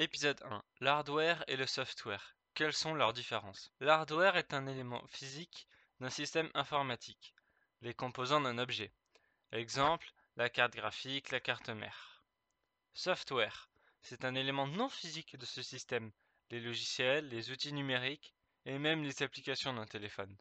Épisode 1. L'hardware et le software. Quelles sont leurs différences? L'hardware est un élément physique d'un système informatique, les composants d'un objet. Exemple, la carte graphique, la carte mère. Software. C'est un élément non physique de ce système, les logiciels, les outils numériques et même les applications d'un téléphone.